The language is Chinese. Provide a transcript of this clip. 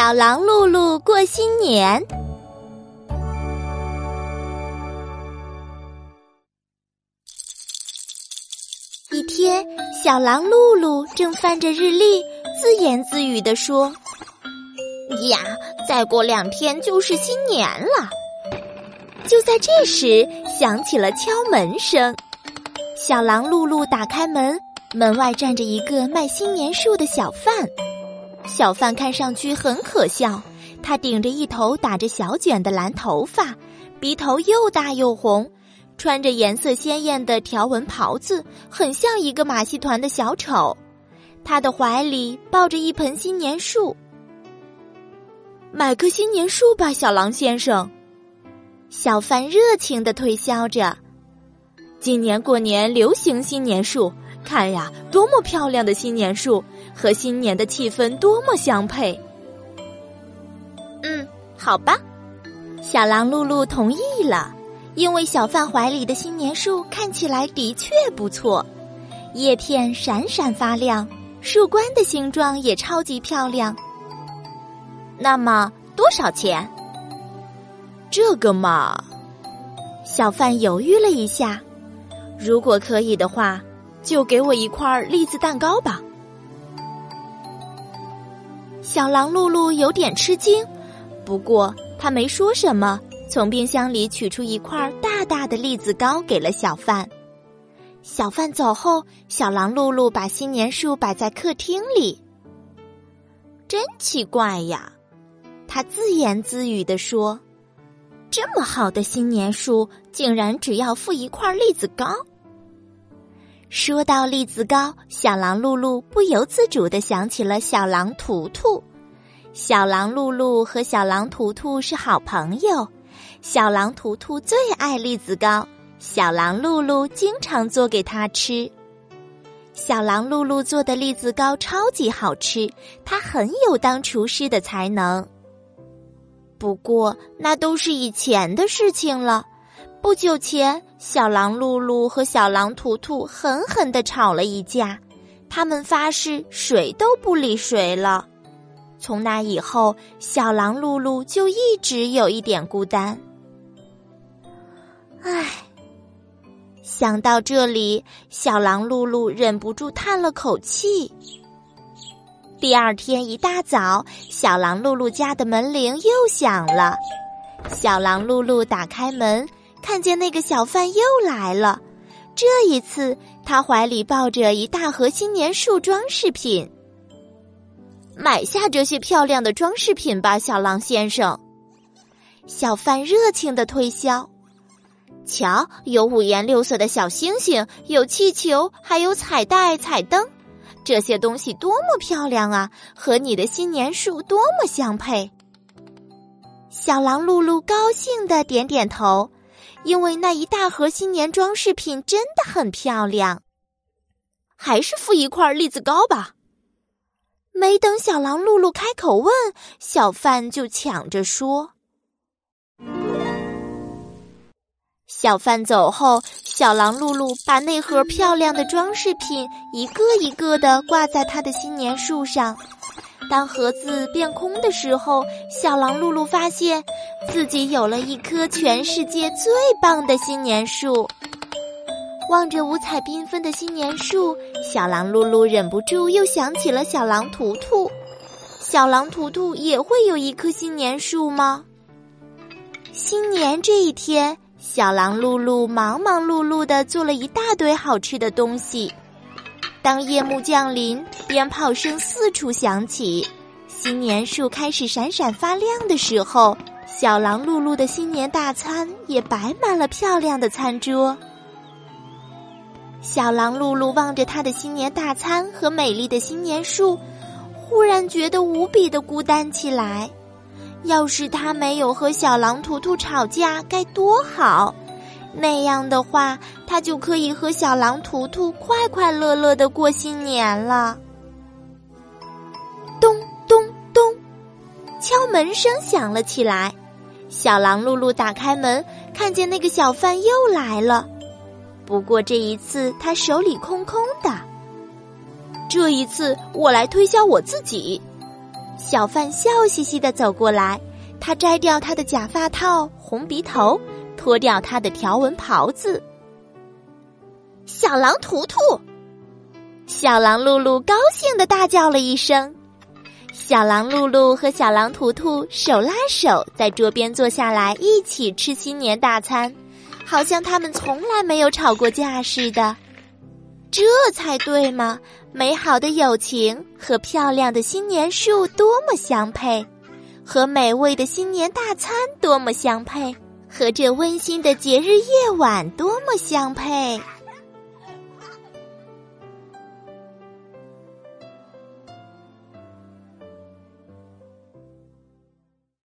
小狼露露过新年。一天，小狼露露正翻着日历，自言自语地说：“呀，再过两天就是新年了。”就在这时，响起了敲门声。小狼露露打开门，门外站着一个卖新年树的小贩。小贩看上去很可笑，他顶着一头打着小卷的蓝头发，鼻头又大又红，穿着颜色鲜艳的条纹袍子，很像一个马戏团的小丑。他的怀里抱着一盆新年树。买棵新年树吧，小狼先生。小贩热情的推销着。今年过年流行新年树，看呀，多么漂亮的新年树，和新年的气氛多么相配。嗯，好吧，小狼露露同意了，因为小贩怀里的新年树看起来的确不错，叶片闪闪发亮，树冠的形状也超级漂亮。那么多少钱？这个嘛，小贩犹豫了一下。如果可以的话，就给我一块栗子蛋糕吧。小狼露露有点吃惊，不过他没说什么，从冰箱里取出一块大大的栗子糕给了小贩。小贩走后，小狼露露把新年树摆在客厅里。真奇怪呀，他自言自语地说：“这么好的新年树，竟然只要付一块栗子糕。”说到栗子糕，小狼露露不由自主的想起了小狼图图。小狼露露和小狼图图是好朋友，小狼图图最爱栗子糕，小狼露露经常做给他吃。小狼露露做的栗子糕超级好吃，他很有当厨师的才能。不过那都是以前的事情了。不久前，小狼露露和小狼图图狠狠的吵了一架，他们发誓谁都不理谁了。从那以后，小狼露露就一直有一点孤单。唉，想到这里，小狼露露忍不住叹了口气。第二天一大早，小狼露露家的门铃又响了，小狼露露打开门。看见那个小贩又来了，这一次他怀里抱着一大盒新年树装饰品。买下这些漂亮的装饰品吧，小狼先生。小贩热情的推销。瞧，有五颜六色的小星星，有气球，还有彩带、彩灯，这些东西多么漂亮啊！和你的新年树多么相配。小狼露露高兴的点点头。因为那一大盒新年装饰品真的很漂亮，还是付一块栗子糕吧。没等小狼露露开口问，小贩就抢着说。小贩走后，小狼露露把那盒漂亮的装饰品一个一个的挂在他的新年树上。当盒子变空的时候，小狼露露发现自己有了一棵全世界最棒的新年树。望着五彩缤纷的新年树，小狼露露忍不住又想起了小狼图图。小狼图图也会有一棵新年树吗？新年这一天，小狼露露忙忙碌碌的做了一大堆好吃的东西。当夜幕降临，鞭炮声四处响起，新年树开始闪闪发亮的时候，小狼露露的新年大餐也摆满了漂亮的餐桌。小狼露露望着他的新年大餐和美丽的新年树，忽然觉得无比的孤单起来。要是他没有和小狼图图吵架，该多好！那样的话，他就可以和小狼图图快快乐乐的过新年了。咚咚咚，敲门声响了起来。小狼露露打开门，看见那个小贩又来了。不过这一次他手里空空的。这一次我来推销我自己。小贩笑嘻嘻的走过来，他摘掉他的假发套、红鼻头，脱掉他的条纹袍子。小狼图图，小狼露露高兴的大叫了一声。小狼露露和小狼图图手拉手在桌边坐下来，一起吃新年大餐，好像他们从来没有吵过架似的。这才对嘛！美好的友情和漂亮的新年树多么相配，和美味的新年大餐多么相配，和这温馨的节日夜晚多么相配。